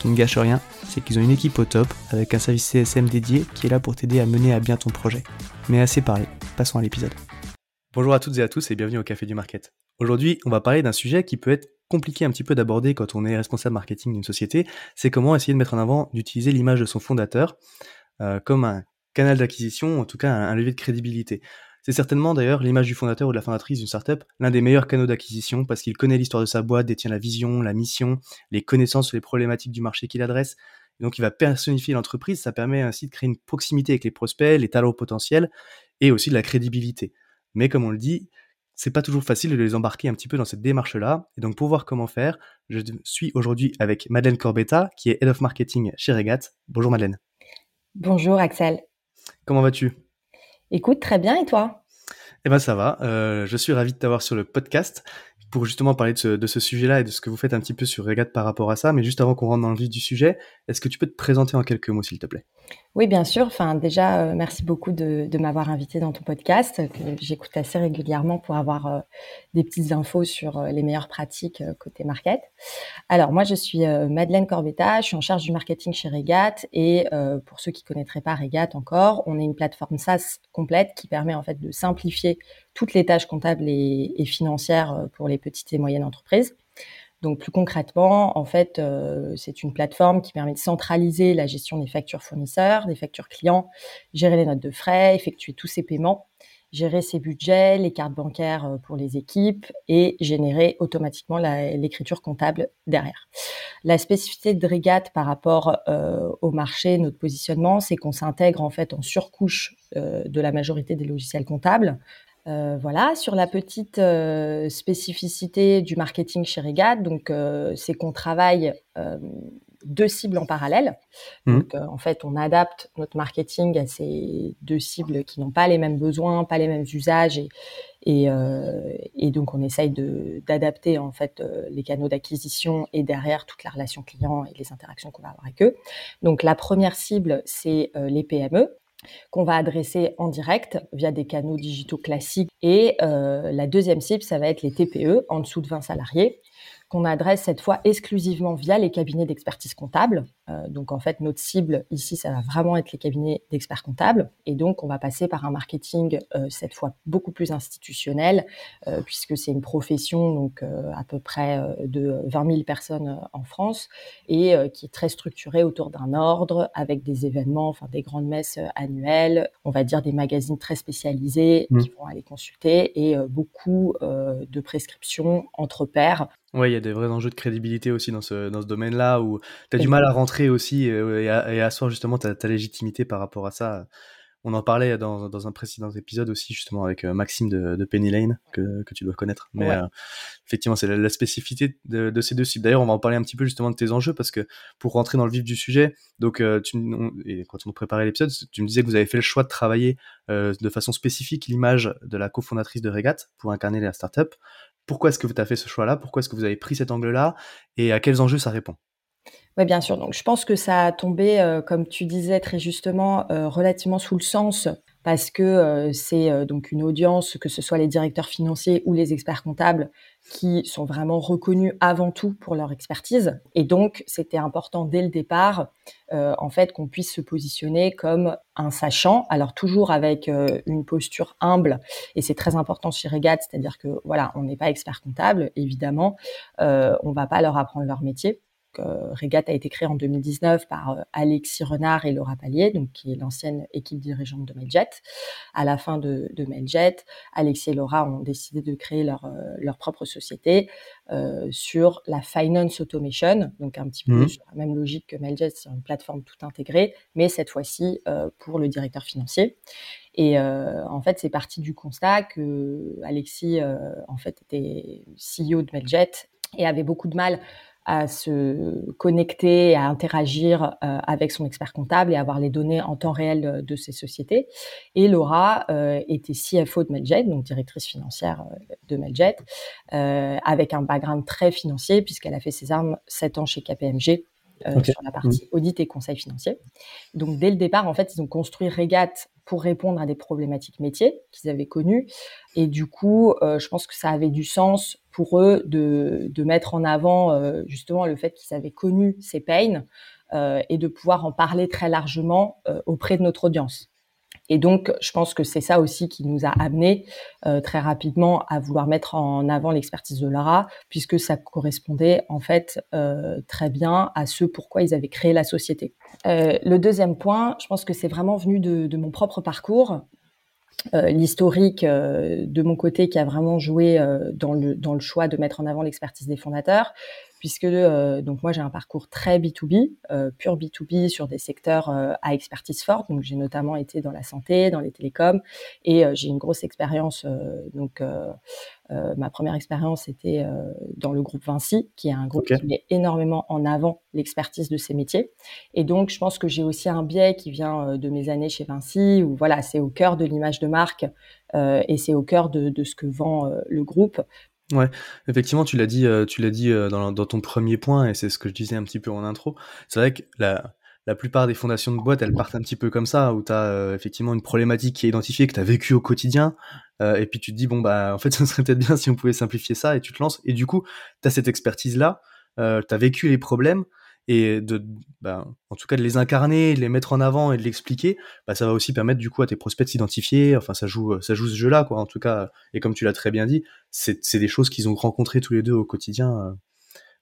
Qui ne gâche rien, c'est qu'ils ont une équipe au top avec un service CSM dédié qui est là pour t'aider à mener à bien ton projet. Mais assez parlé, passons à l'épisode. Bonjour à toutes et à tous et bienvenue au Café du Market. Aujourd'hui, on va parler d'un sujet qui peut être compliqué un petit peu d'aborder quand on est responsable marketing d'une société, c'est comment essayer de mettre en avant, d'utiliser l'image de son fondateur euh, comme un canal d'acquisition, en tout cas un, levier de crédibilité. C'est certainement d'ailleurs l'image du fondateur ou de la fondatrice d'une startup, l'un des meilleurs canaux d'acquisition parce qu'il connaît l'histoire de sa boîte, détient la vision, la mission, les connaissances sur les problématiques du marché qu'il adresse. donc il va personnifier l'entreprise, ça permet ainsi de créer une proximité avec les prospects, les talents potentiels et aussi de la crédibilité. Mais comme on le dit, c'est pas toujours facile de les embarquer un petit peu dans cette démarche-là. Et donc pour voir comment faire, je suis aujourd'hui avec Madeleine Corbetta, qui est Head of Marketing chez Regat. Bonjour Madeleine. Bonjour Axel. Comment vas-tu? Écoute, très bien et toi? Eh ben ça va, euh, je suis ravi de t'avoir sur le podcast pour justement parler de ce, sujet-là et de ce que vous faites un petit peu sur Regat par rapport à ça. Mais juste avant qu'on rentre dans le vif du sujet, est-ce que tu peux te présenter en quelques mots s'il te plaît? Oui, bien sûr. Déjà, euh, merci beaucoup de, m'avoir invité dans ton podcast, que j'écoute assez régulièrement pour avoir euh, des petites infos sur euh, les meilleures pratiques côté market. Alors, moi, je suis Madeleine Corbetta, je suis en charge du marketing chez Regat. Et pour ceux qui connaîtraient pas Regat encore, on est une plateforme SaaS complète qui permet en fait de simplifier toutes les tâches comptables et financières pour les petites et moyennes entreprises. Donc plus concrètement, en fait, euh, c'est une plateforme qui permet de centraliser la gestion des factures fournisseurs, des factures clients, gérer les notes de frais, effectuer tous ces paiements, gérer ses budgets, les cartes bancaires euh, pour les équipes et générer automatiquement l'écriture comptable derrière. La spécificité de Regat par rapport euh, au marché, notre positionnement, c'est qu'on s'intègre en fait en surcouche de la majorité des logiciels comptables euh, voilà, sur la petite euh, spécificité du marketing chez Regat, donc euh, c'est qu'on travaille deux cibles en parallèle. Mmh. Donc, en fait, on adapte notre marketing à ces deux cibles qui n'ont pas les mêmes besoins, pas les mêmes usages, et, et, et donc on essaye d'adapter en fait les canaux d'acquisition et derrière toute la relation client et les interactions qu'on va avoir avec eux. Donc, la première cible, c'est les PME qu'on va adresser en direct via des canaux digitaux classiques. Et euh, la deuxième cible, ça va être les TPE en dessous de 20 salariés qu'on adresse cette fois exclusivement via les cabinets d'expertise comptable. Euh, donc en fait, notre cible ici, ça va vraiment être les cabinets d'experts comptables. Et donc, on va passer par un marketing euh, cette fois beaucoup plus institutionnel, euh, puisque c'est une profession donc à peu près de 20 000 personnes en France et qui est très structurée autour d'un ordre avec des événements, enfin des grandes messes annuelles, on va dire des magazines très spécialisés mmh. qui vont aller consulter et beaucoup de prescriptions entre pairs Ouais, il y a des vrais enjeux de crédibilité aussi dans ce, dans ce domaine-là où tu as du mal à rentrer aussi euh, et, à, et asseoir justement ta, ta, légitimité par rapport à ça. On en parlait dans, dans un précédent épisode aussi justement avec euh, Maxime de, de, Penny Lane que, que tu dois connaître. Mais euh, effectivement, c'est la, spécificité de, de, ces deux sites. D'ailleurs, on va en parler un petit peu justement de tes enjeux parce que pour rentrer dans le vif du sujet, donc tu, et quand on préparait l'épisode, tu me disais que vous avez fait le choix de travailler de façon spécifique l'image de la cofondatrice de Regat pour incarner la startup pourquoi est-ce que tu as fait ce choix-là? Pourquoi est-ce que vous avez pris cet angle-là? Et à quels enjeux ça répond? Oui, bien sûr. Donc, je pense que ça a tombé, euh, comme tu disais très justement, euh, relativement sous le sens parce que euh, c'est euh, donc une audience, que ce soit les directeurs financiers ou les experts comptables, qui sont vraiment reconnus avant tout pour leur expertise. Et donc, c'était important dès le départ, euh, en fait, qu'on puisse se positionner comme un sachant, alors toujours avec une posture humble. Et c'est très important chez Regat, c'est-à-dire que voilà, on n'est pas expert comptable, évidemment, euh, on va pas leur apprendre leur métier. Euh, Regat a été créé en 2019 par euh, Alexis Renard et Laura Pallier, donc qui est l'ancienne équipe dirigeante de Mailjet. À la fin de, de Mailjet, Alexis et Laura ont décidé de créer leur, euh, leur propre société sur la finance automation, donc un petit peu mmh. sur la même logique que Mailjet, sur une plateforme tout intégrée, mais cette fois-ci pour le directeur financier. Et en fait, c'est parti du constat que Alexis, en fait, était CEO de Mailjet et avait beaucoup de mal à se connecter, à interagir euh, avec son expert comptable et avoir les données en temps réel de, ces sociétés. Et Laura euh, était CFO de Meljet, donc directrice financière euh, de Meljet, avec un background très financier puisqu'elle a fait ses armes sept ans chez KPMG sur la partie mmh. audit et conseil financier. Donc dès le départ, en fait, ils ont construit Regat pour répondre à des problématiques métiers qu'ils avaient connues. Et du coup, euh, je pense que ça avait du sens pour eux de, de mettre en avant euh, justement le fait qu'ils avaient connu ces pains euh, et de pouvoir en parler très largement auprès de notre audience. Et donc, je pense que c'est ça aussi qui nous a amené euh, très rapidement à vouloir mettre en avant l'expertise de Lara, puisque ça correspondait en fait euh, très bien à ce pourquoi ils avaient créé la société. Euh, le deuxième point, je pense que c'est vraiment venu de, mon propre parcours. L'historique de mon côté qui a vraiment joué dans le choix de mettre en avant l'expertise des fondateurs, puisque euh, donc moi j'ai un parcours très B2B, euh, pur B2B sur des secteurs euh, à expertise forte. Donc j'ai notamment été dans la santé, dans les télécoms, et j'ai une grosse expérience. donc ma première expérience était dans le groupe Vinci, qui est un groupe qui met énormément en avant l'expertise de ces métiers. Et donc je pense que j'ai aussi un biais qui vient de mes années chez Vinci, où voilà c'est au cœur de l'image de marque. et c'est au cœur de, de, ce que vend le groupe. Ouais, effectivement, tu l'as dit, euh, tu l'as dit euh, dans, ton premier point, et c'est ce que je disais un petit peu en intro. C'est vrai que la, la plupart des fondations de boîtes, elles partent un petit peu comme ça, où tu as euh, effectivement une problématique qui est identifiée, que tu as vécu au quotidien, et puis tu te dis, bon, bah, en fait, ce serait peut-être bien si on pouvait simplifier ça, et tu te lances, et du coup, tu as cette expertise-là, tu as vécu les problèmes, et de, bah, en tout cas de les incarner, de les mettre en avant et de l'expliquer, bah, ça va aussi permettre du coup à tes prospects de s'identifier. Enfin, ça joue, ça joue ce jeu-là, quoi. En tout cas, et comme tu l'as très bien dit, c'est des choses qu'ils ont rencontrées tous les deux au quotidien, euh,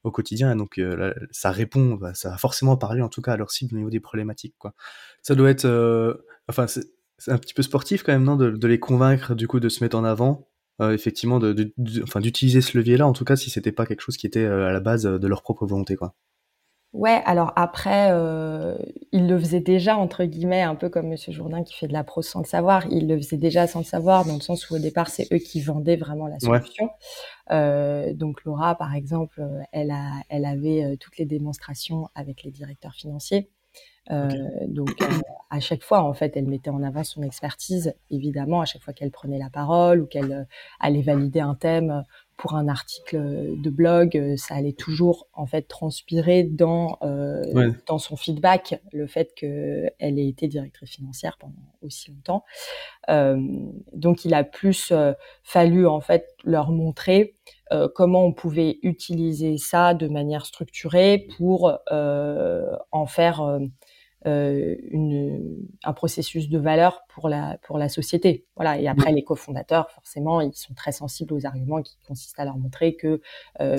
au quotidien. Et donc, euh, ça répond, bah, ça va forcément parler en tout cas à leur cible au niveau des problématiques, quoi. Ça doit être, euh, enfin, c'est un petit peu sportif quand même, non, de, les convaincre du coup de se mettre en avant. effectivement, de, enfin, d'utiliser ce levier-là, en tout cas, si c'était pas quelque chose qui était à la base de leur propre volonté, quoi. Ouais, alors après, euh, il le faisait déjà, entre guillemets, un peu comme Monsieur Jourdain qui fait de la prose sans le savoir. Il le faisait déjà sans le savoir, dans le sens où au départ, c'est eux qui vendaient vraiment la solution. Euh, donc Laura, par exemple, elle, a, elle avait euh, toutes les démonstrations avec les directeurs financiers. Euh, Donc à chaque fois, en fait, elle mettait en avant son expertise. Évidemment, à chaque fois qu'elle prenait la parole ou qu'elle allait valider un thème pour un article de blog, euh, ça allait toujours en fait transpirer dans euh, dans son feedback le fait qu'elle ait été directrice financière pendant aussi longtemps. Euh, donc il a plus euh, fallu en fait leur montrer euh, comment on pouvait utiliser ça de manière structurée pour en faire euh, une, un processus de valeur pour la, pour la société. Voilà. Et après, les cofondateurs, forcément, ils sont très sensibles aux arguments qui consistent à leur montrer que euh,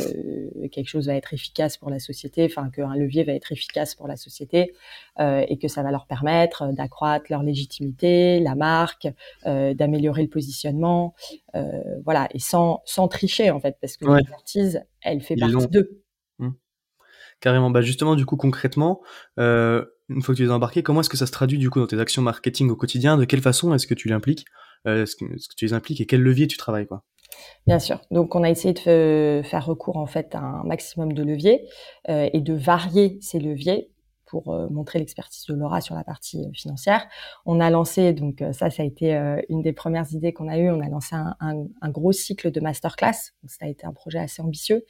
quelque chose va être efficace pour la société, enfin qu'un levier va être efficace pour la société euh, et que ça va leur permettre d'accroître leur légitimité, la marque, d'améliorer le positionnement, voilà, et sans, sans tricher en fait, parce que l'expertise, elle fait partie d'eux. Mmh. Carrément. Bah justement, du coup, concrètement, euh, une fois que tu es embarqué, comment est-ce que ça se traduit du coup dans tes actions marketing au quotidien? De quelle façon est-ce que tu l'impliques? Euh, Est-ce que, tu les impliques et quel levier tu travailles quoi? Bien sûr. Donc, on a essayé de faire recours en fait à un maximum de leviers euh, et de varier ces leviers pour euh, montrer l'expertise de Laura sur la partie euh, financière. On a lancé, donc euh, ça, ça a été une des premières idées qu'on a eues, on a lancé un, gros cycle de masterclass. Donc, ça a été un projet assez ambitieux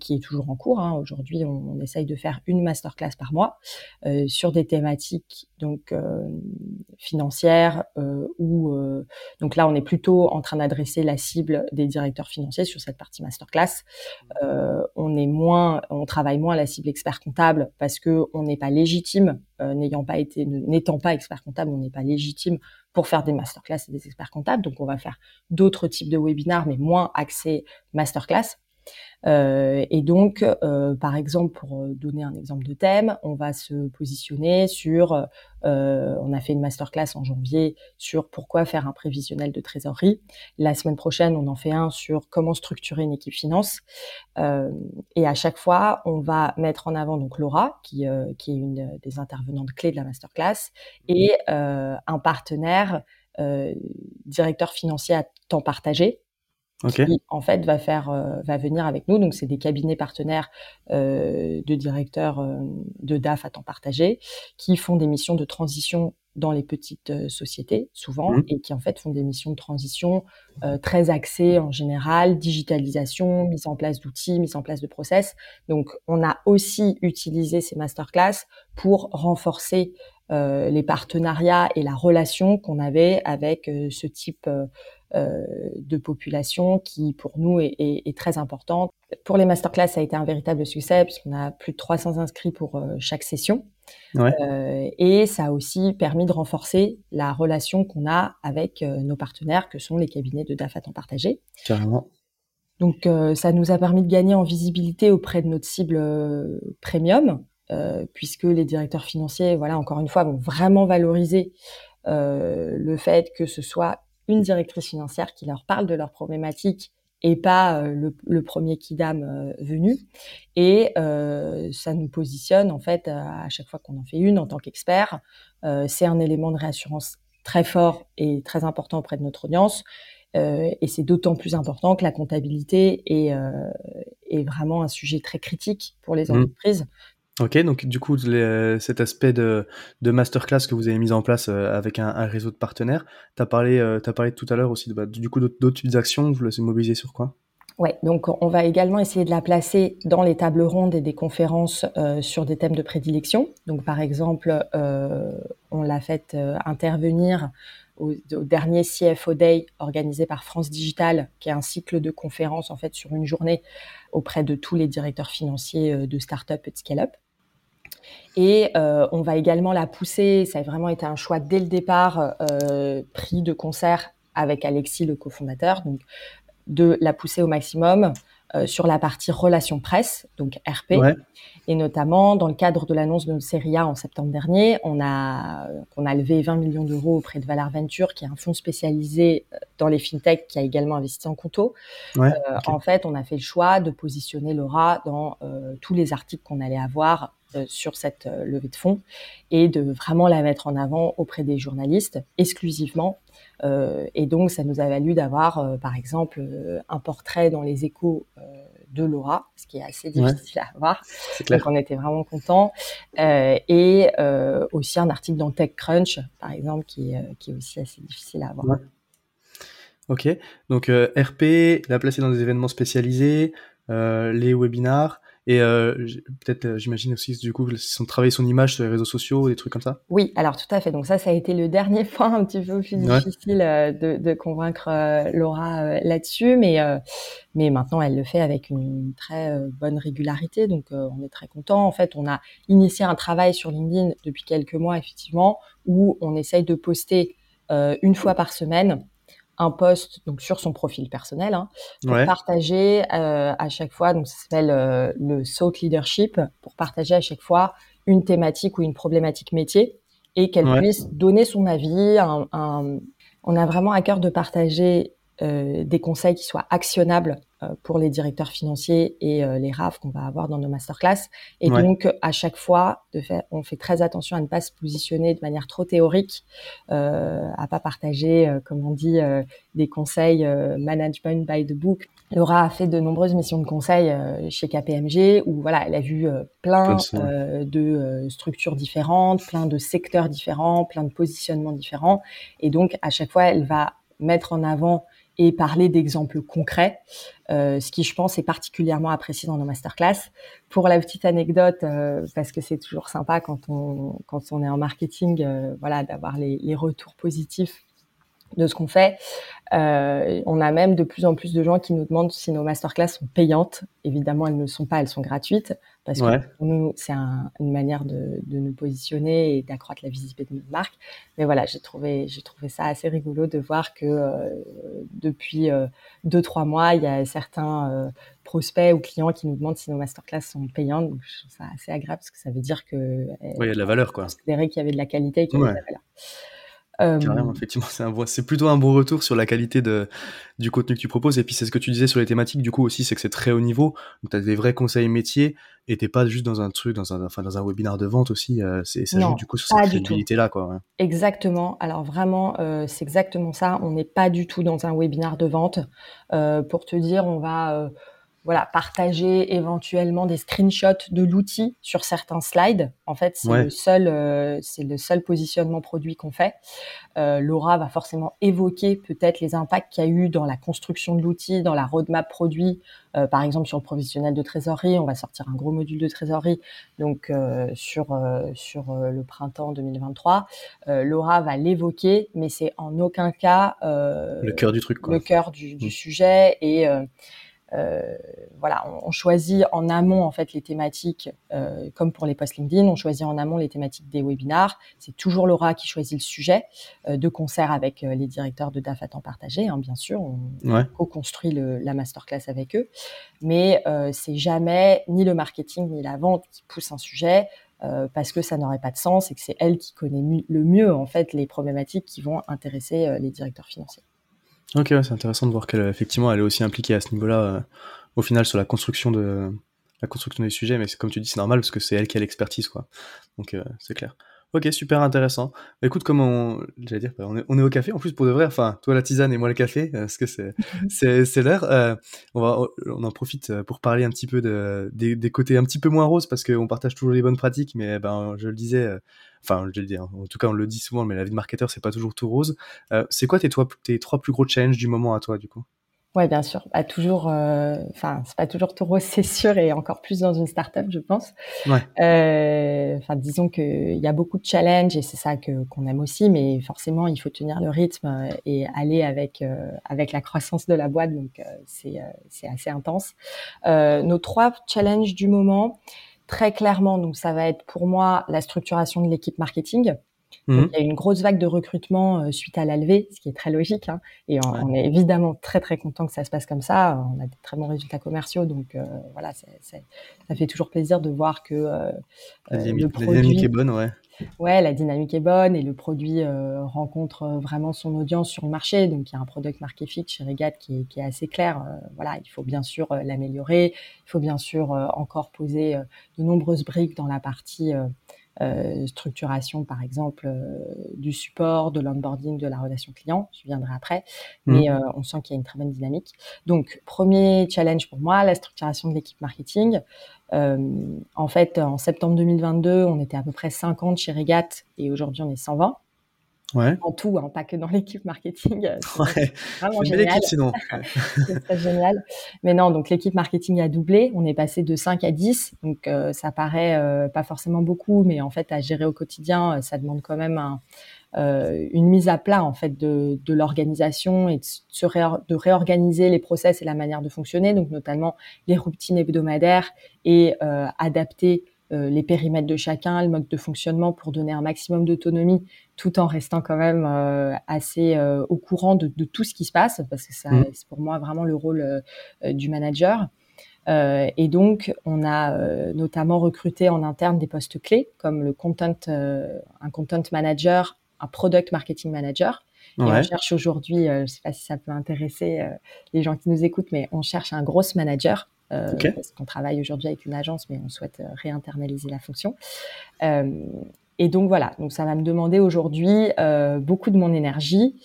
qui est toujours en cours. Hein. Aujourd'hui, on, on, essaye de faire une masterclass par mois sur des thématiques donc financière ou donc là on est plutôt en train d'adresser la cible des directeurs financiers sur cette partie masterclass. on est moins, on travaille moins la cible expert comptable parce que on n'est pas légitime, n'ayant pas été, n'étant pas expert comptable, on n'est pas légitime pour faire des masterclass et des experts comptables. Donc, on va faire d'autres types de webinars, mais moins axés masterclass. Euh, et donc, euh, par exemple, pour euh, donner un exemple de thème, on va se positionner sur, euh, on a fait une masterclass en janvier sur pourquoi faire un prévisionnel de trésorerie. La semaine prochaine, on en fait un sur comment structurer une équipe finance. Euh, et à chaque fois, on va mettre en avant donc Laura, qui, qui est une des intervenantes clés de la masterclass, et un partenaire directeur financier à temps partagé qui en fait va faire euh, va venir avec nous. Donc c'est des cabinets partenaires euh, de directeurs euh, de DAF à temps partagé qui font des missions de transition dans les petites euh, sociétés souvent mmh. et qui en fait font des missions de transition très axées en général digitalisation, mise en place d'outils, mise en place de process. Donc on a aussi utilisé ces masterclass pour renforcer les partenariats et la relation qu'on avait avec ce type euh, de population qui, pour nous, est, est, très importante. Pour les masterclass, ça a été un véritable succès puisqu'on a plus de 300 inscrits pour euh, chaque session. Ouais. Euh, et ça a aussi permis de renforcer la relation qu'on a avec nos partenaires, que sont les cabinets de DAF à temps partagé. Carrément. Donc, ça nous a permis de gagner en visibilité auprès de notre cible premium, puisque les directeurs financiers, voilà, encore une fois, vont vraiment valoriser le fait que ce soit une directrice financière qui leur parle de leurs problématiques et pas euh, le, premier kidam euh, venu. Et euh, ça nous positionne en fait à chaque fois qu'on en fait une en tant qu'expert. c'est un élément de réassurance très fort et très important auprès de notre audience. et c'est d'autant plus important que la comptabilité est, est vraiment un sujet très critique pour les mmh. entreprises. Ok, donc du coup, euh, cet aspect de, masterclass que vous avez mis en place euh, avec un, réseau de partenaires, tu as, parlé, euh, parlé tout à l'heure aussi bah, du coup d'autres actions, vous les mobiliser sur quoi? Ouais, donc on va également essayer de la placer dans les tables rondes et des conférences sur des thèmes de prédilection. Donc par exemple, on l'a fait intervenir au, dernier CFO Day organisé par France Digital, qui est un cycle de conférences en fait sur une journée auprès de tous les directeurs financiers de start-up et de scale-up. Et euh, on va également la pousser, ça a vraiment été un choix dès le départ, euh, pris de concert avec Alexis, le cofondateur, donc de la pousser au maximum euh, sur la partie relations presse, donc RP, et notamment dans le cadre de l'annonce de notre série A en septembre dernier, on a on a levé 20 millions d'euros auprès de Valar Venture, qui est un fonds spécialisé euh, dans les fintechs qui a également investi en Conto. Ouais, euh, En fait, on a fait le choix de positionner Laura dans euh, tous les articles qu'on allait avoir euh, sur cette levée de fonds et de vraiment la mettre en avant auprès des journalistes exclusivement. Euh, et donc, ça nous a valu d'avoir, par exemple, un portrait dans les échos de Laura, ce qui est assez difficile à avoir. Donc, on était vraiment contents. et aussi un article dans TechCrunch, par exemple, qui, qui est aussi assez difficile à avoir. Ok, donc RP, la placer dans des événements spécialisés, les webinars. Et euh, peut-être, euh, j'imagine aussi, du coup, son travailler son image sur les réseaux sociaux, des trucs comme ça. Oui, alors tout à fait. Donc ça, ça a été le dernier point un petit peu plus difficile euh, de, de, convaincre Laura là-dessus, mais mais maintenant elle le fait avec une très bonne régularité, donc on est très content. En fait, on a initié un travail sur LinkedIn depuis quelques mois, effectivement, où on essaye de poster une fois par semaine un post donc sur son profil personnel hein, pour partager euh, à chaque fois donc ça s'appelle euh, le Salt Leadership pour partager à chaque fois une thématique ou une problématique métier et qu'elle puisse donner son avis on a vraiment à cœur de partager euh, des conseils qui soient actionnables pour les directeurs financiers et euh, les RAF qu'on va avoir dans nos masterclass. Et donc, à chaque fois, de fait, on fait très attention à ne pas se positionner de manière trop théorique, euh, à pas partager, euh, comme on dit, des conseils management by the book. Laura a fait de nombreuses missions de conseil chez KPMG où voilà, elle a vu plein de structures différentes, plein de secteurs différents, plein de positionnements différents. Et donc, à chaque fois, elle va mettre en avant et parler d'exemples concrets, euh, ce qui je pense est particulièrement apprécié dans nos masterclass. Pour la petite anecdote, euh, parce que c'est toujours sympa quand on quand on est en marketing, euh, voilà, d'avoir les, les retours positifs de ce qu'on fait. Euh, on a même de plus en plus de gens qui nous demandent si nos masterclass sont payantes. Évidemment, elles ne sont pas, elles sont gratuites parce que pour nous, c'est une manière de, nous positionner et d'accroître la visibilité de notre marque. Mais voilà, j'ai trouvé, j'ai trouvé ça assez rigolo de voir que euh, depuis euh, deux trois mois, il y a certains prospects ou clients qui nous demandent si nos masterclass sont payantes. Donc, je trouve ça assez agréable parce que ça veut dire que oui, il y a de la valeur, quoi. Considérer qu'il y avait de la qualité et qu'il y avait de la valeur. Euh, Carrément, effectivement, c'est un c'est plutôt un bon retour sur la qualité de, du contenu que tu proposes. Et puis c'est ce que tu disais sur les thématiques, du coup aussi, c'est que c'est très haut niveau. Donc tu as des vrais conseils métiers et t'es pas juste dans un truc, dans un, enfin dans un webinaire de vente aussi. Euh, c'est ça joue du coup sur cette là. Exactement. Alors vraiment, euh, c'est exactement ça. On n'est pas du tout dans un webinaire de vente. pour te dire, on va voilà, partager éventuellement des screenshots de l'outil sur certains slides. En fait, c'est le seul, euh, c'est le seul positionnement produit qu'on fait. Euh, Laura va forcément évoquer peut-être les impacts qu'il y a eu dans la construction de l'outil, dans la roadmap produit. Euh, par exemple, sur le provisionnel de trésorerie, on va sortir un gros module de trésorerie. Donc sur sur le printemps 2023, Laura va l'évoquer, mais c'est en aucun cas le cœur du truc, quoi. le cœur du, du mm. sujet et euh, voilà, on, choisit en amont en fait les thématiques, euh, comme pour les posts LinkedIn, on choisit en amont les thématiques des webinars. C'est toujours Laura qui choisit le sujet, euh, de concert avec les directeurs de DAF à temps partagé, hein, bien sûr. On co-construit la masterclass avec eux, mais c'est jamais ni le marketing ni la vente qui pousse un sujet. parce que ça n'aurait pas de sens et que c'est elle qui connaît le mieux en fait les problématiques qui vont intéresser les directeurs financiers. Ok, c'est intéressant de voir qu'elle effectivement elle est aussi impliquée à ce niveau-là, euh, au final sur la construction de la construction des sujets, mais c'est comme tu dis, c'est normal parce que c'est elle qui a l'expertise, quoi. Donc euh, c'est clair. Ok, super intéressant. Bah, écoute, comme on, j'allais dire, bah, on est, on est, au café. En plus, pour de vrai, enfin, toi la tisane et moi le café, euh, parce que c'est, c'est, c'est l'heure. Euh, on va, on en profite euh, pour parler un petit peu de, des, des côtés un petit peu moins roses, parce qu'on partage toujours les bonnes pratiques, mais ben, je le disais, enfin, je le dis, hein, en tout cas, on le dit souvent, mais la vie de marketeur, c'est pas toujours tout rose. c'est quoi tes, toi, tes trois plus gros challenges du moment à toi, du coup? Ouais, bien sûr. Bah, toujours, euh, enfin, c'est pas toujours tout rose, c'est sûr, et encore plus dans une startup, je pense. Ouais. Euh, enfin, disons qu'il y a beaucoup de challenges et c'est ça que qu'on aime aussi, mais forcément, il faut tenir le rythme euh, et aller avec avec la croissance de la boîte, donc c'est c'est assez intense. nos trois challenges du moment, très clairement, donc ça va être pour moi la structuration de l'équipe marketing. Mhm. il y a eu une grosse vague de recrutement euh, suite à la levée, ce qui est très logique. Hein, et on, est évidemment très très content que ça se passe comme ça. On a des très bons résultats commerciaux, donc euh, voilà, ça fait toujours plaisir de voir que euh, la, dynamique, est bonne, ouais. Ouais, la dynamique est bonne et le produit rencontre vraiment son audience sur le marché. Donc il y a un product market fit chez Regat qui qui est assez clair. voilà, il faut bien sûr l'améliorer. Il faut bien sûr encore poser de nombreuses briques dans la partie euh, structuration, par exemple, euh, du support, de l'onboarding, de la relation client. Je viendrai après, mmh. mais euh, on sent qu'il y a une très bonne dynamique. Donc, premier challenge pour moi, la structuration de l'équipe marketing. en fait, en septembre 2022, on était à peu près 50 chez Regat et aujourd'hui, on est 120 ouais. en tout, hein, pas que dans l'équipe marketing. Ouais. Vraiment génial. sinon. c'est très génial. Mais non, donc l'équipe marketing a doublé. On est passé de 5 à 10. Donc euh, ça paraît euh, pas forcément beaucoup, mais en fait à gérer au quotidien, euh, ça demande quand même un, euh, une mise à plat en fait de, de l'organisation et de, se de réorganiser les process et la manière de fonctionner. Donc notamment les routines hebdomadaires et euh, adapter euh, les périmètres de chacun, le mode de fonctionnement pour donner un maximum d'autonomie tout en restant quand même euh, assez euh, au courant de, tout ce qui se passe parce que mmh. c'est pour moi vraiment le rôle du manager. et donc, on a notamment recruté en interne des postes clés comme le content, un content manager, un product marketing manager. Et on cherche aujourd'hui, je ne sais pas si ça peut intéresser les gens qui nous écoutent, mais on cherche un gros manager euh, parce qu'on travaille aujourd'hui avec une agence, mais on souhaite euh, réinternaliser la fonction. Euh, et donc voilà, donc ça va me demander aujourd'hui beaucoup de mon énergie.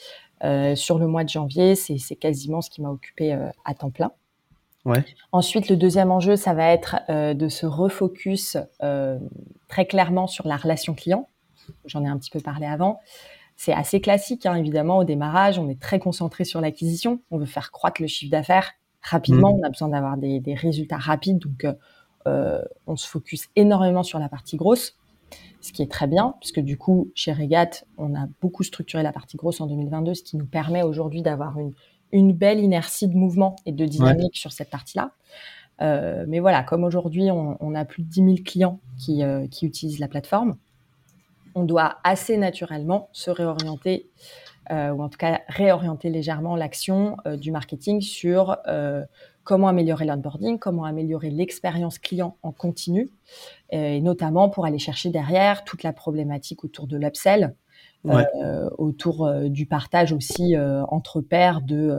sur le mois de janvier, c'est quasiment ce qui m'a occupé à temps plein. Ouais. Ensuite, le deuxième enjeu, ça va être de se refocus très clairement sur la relation client. J'en ai un petit peu parlé avant. c'est assez classique, hein, évidemment, au démarrage, on est très concentré sur l'acquisition, on veut faire croître le chiffre d'affaires rapidement, mmh. on a besoin d'avoir des, résultats rapides, donc on se focus énormément sur la partie grosse ce qui est très bien, puisque du coup, chez Regat, on a beaucoup structuré la partie grosse en 2022, ce qui nous permet aujourd'hui d'avoir une, une belle inertie de mouvement et de dynamique sur cette partie-là. Euh, mais voilà, comme aujourd'hui, on, a plus de 10 000 clients qui, euh, qui, utilisent la plateforme, on doit assez naturellement se réorienter, euh, ou en tout cas réorienter légèrement l'action du marketing sur comment améliorer l'onboarding, comment améliorer l'expérience client en continu, et notamment pour aller chercher derrière toute la problématique autour de l'upsell, euh, autour euh, du partage aussi euh, entre pairs de,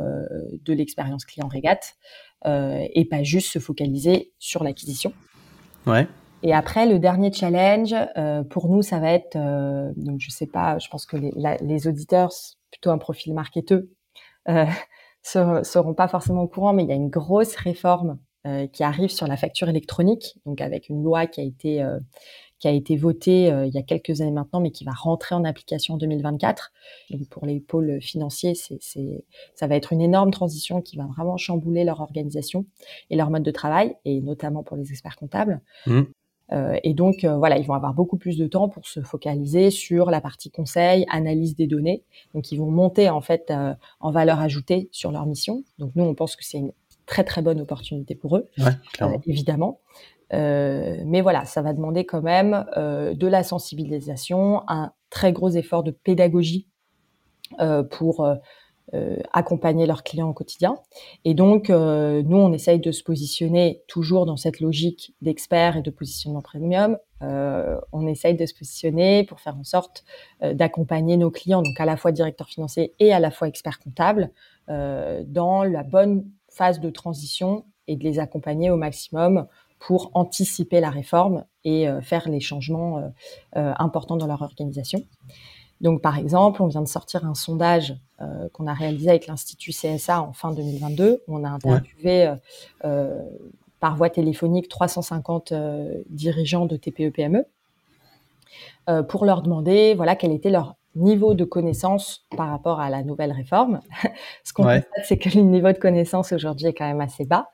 de l'expérience client régate, et pas juste se focaliser sur l'acquisition. Ouais. Et après, le dernier challenge, pour nous, ça va être, donc je sais pas, je pense que les, les auditeurs, plutôt un profil marketeux, ne seront pas forcément au courant, mais il y a une grosse réforme euh, qui arrive sur la facture électronique, donc avec une loi qui a été euh, qui a été votée euh, il y a quelques années maintenant, mais qui va rentrer en application en 2024. Donc pour les pôles financiers, c'est, c'est, ça va être une énorme transition qui va vraiment chambouler leur organisation et leur mode de travail, et notamment pour les experts comptables. Mmh. Euh, et donc, euh, voilà, ils vont avoir beaucoup plus de temps pour se focaliser sur la partie conseil, analyse des données. Donc, ils vont monter en fait euh, en valeur ajoutée sur leur mission. Donc, nous, on pense que c'est une très très bonne opportunité pour eux, évidemment. mais voilà, ça va demander quand même de la sensibilisation, un très gros effort de pédagogie pour euh, accompagner leurs clients au quotidien. Et donc, euh, nous, on essaye de se positionner toujours dans cette logique d'expert et de positionnement premium. Euh, on essaye de se positionner pour faire en sorte d'accompagner nos clients, donc à la fois directeur financier et à la fois expert comptable, dans la bonne phase de transition et de les accompagner au maximum pour anticiper la réforme et faire les changements importants dans leur organisation. Donc, par exemple, on vient de sortir un sondage euh, qu'on a réalisé avec l'Institut CSA en fin 2022. On a interviewé euh, euh, par voie téléphonique 350 dirigeants de TPE-PME e, pour leur demander voilà, quel était leur niveau de connaissance par rapport à la nouvelle réforme. Ce qu'on constate, c'est que le niveau de connaissance aujourd'hui est quand même assez bas.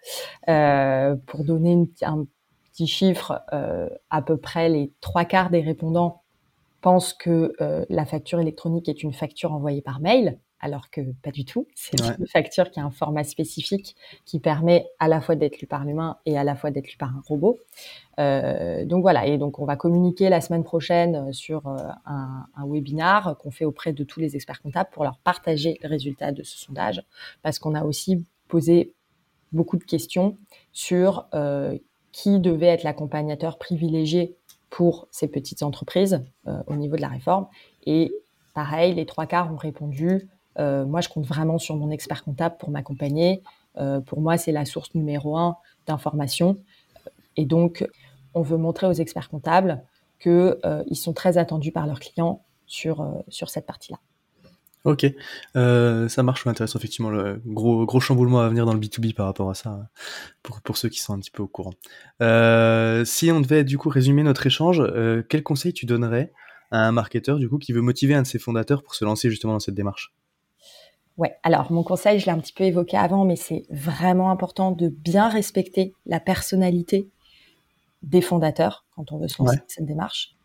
pour donner un petit chiffre, à peu près les trois quarts des répondants pense que euh, la facture électronique est une facture envoyée par mail, alors que pas du tout. C'est une facture qui a un format spécifique qui permet à la fois d'être lu par l'humain et à la fois d'être lu par un robot. Euh, donc voilà, et donc on va communiquer la semaine prochaine sur euh, un, un webinar qu'on fait auprès de tous les experts comptables pour leur partager le résultat de ce sondage, parce qu'on a aussi posé beaucoup de questions sur qui devait être l'accompagnateur privilégié pour ces petites entreprises euh, au niveau de la réforme. Et pareil, les trois quarts ont répondu, euh, moi je compte vraiment sur mon expert comptable pour m'accompagner. Euh, pour moi, c'est la source numéro un d'information. Et donc, on veut montrer aux experts comptables qu'ils sont très attendus par leurs clients sur, sur cette partie-là. Ok, euh, ça marche, intéressant effectivement le gros gros chamboulement à venir dans le B2B par rapport à ça, pour, pour ceux qui sont un petit peu au courant. Euh, si on devait du coup résumer notre échange, euh, quel conseil tu donnerais à un marketeur du coup qui veut motiver un de ses fondateurs pour se lancer justement dans cette démarche? Ouais, alors mon conseil, je l'ai un petit peu évoqué avant, mais c'est vraiment important de bien respecter la personnalité des fondateurs quand on veut se lancer dans cette démarche.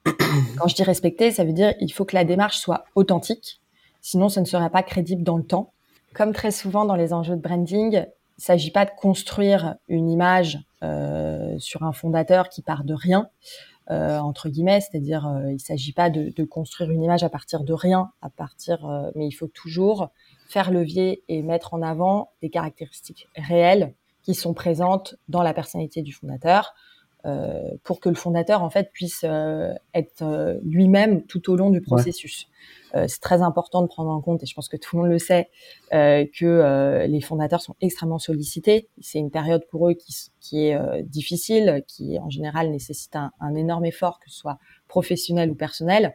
Quand je dis respecter, ça veut dire il faut que la démarche soit authentique Sinon, ce ne serait pas crédible dans le temps. Comme très souvent dans les enjeux de branding, il ne s'agit pas de construire une image euh, sur un fondateur qui part de rien, euh, entre guillemets, c'est-à-dire euh, il ne s'agit pas de, de, construire une image à partir de rien, à partir, euh, mais il faut toujours faire levier et mettre en avant des caractéristiques réelles qui sont présentes dans la personnalité du fondateur, pour que le fondateur en fait puisse euh, être euh, lui-même tout au long du processus. c'est très important de prendre en compte, et je pense que tout le monde le sait, que les fondateurs sont extrêmement sollicités. C'est une période pour eux qui, qui est difficile, qui en général nécessite un, un, énorme effort, que ce soit professionnel ou personnel.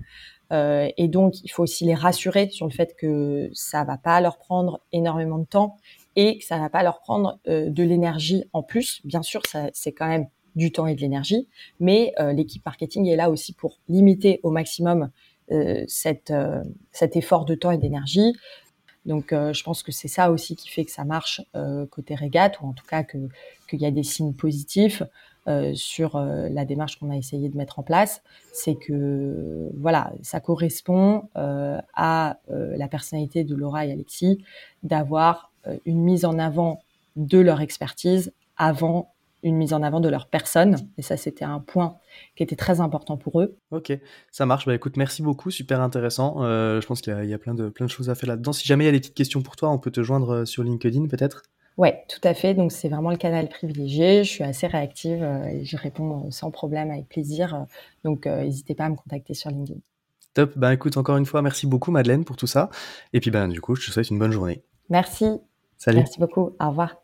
et donc, il faut aussi les rassurer sur le fait que ça va pas leur prendre énormément de temps et que ça va pas leur prendre de l'énergie en plus. Bien sûr, c'est quand même du temps et de l'énergie, mais euh, l'équipe marketing est là aussi pour limiter au maximum cet effort de temps et d'énergie. Donc, je pense que c'est ça aussi qui fait que ça marche côté régate, ou en tout cas qu'il y a des signes positifs. Euh, sur euh, la démarche qu'on a essayé de mettre en place, c'est que voilà, ça correspond euh, à la personnalité de Laura et Alexis d'avoir une mise en avant de leur expertise avant une mise en avant de leur personne. Et ça, c'était un point qui était très important pour eux. Ok, ça marche. Bah écoute, merci beaucoup, super intéressant. je pense qu'il y, y, a plein de, plein de choses à faire là-dedans. Si jamais il y a des petites questions pour toi, on peut te joindre sur LinkedIn peut-être Ouais, tout à fait. Donc c'est vraiment le canal privilégié. Je suis assez réactive euh, et je réponds euh, sans problème, avec plaisir. Donc euh, n'hésitez pas à me contacter sur LinkedIn. Top. Ben écoute, encore une fois, merci beaucoup Madeleine pour tout ça. Et puis ben du coup, je te souhaite une bonne journée. Merci. Salut. Merci beaucoup. Au revoir.